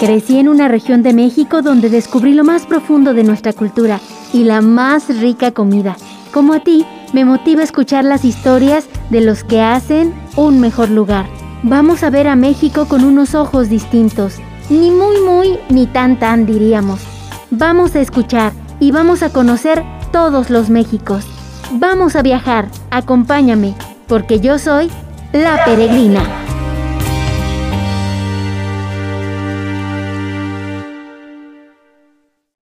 Crecí en una región de México donde descubrí lo más profundo de nuestra cultura y la más rica comida. Como a ti, me motiva escuchar las historias de los que hacen un mejor lugar. Vamos a ver a México con unos ojos distintos. Ni muy muy, ni tan tan diríamos. Vamos a escuchar y vamos a conocer todos los Méxicos. Vamos a viajar, acompáñame, porque yo soy la peregrina.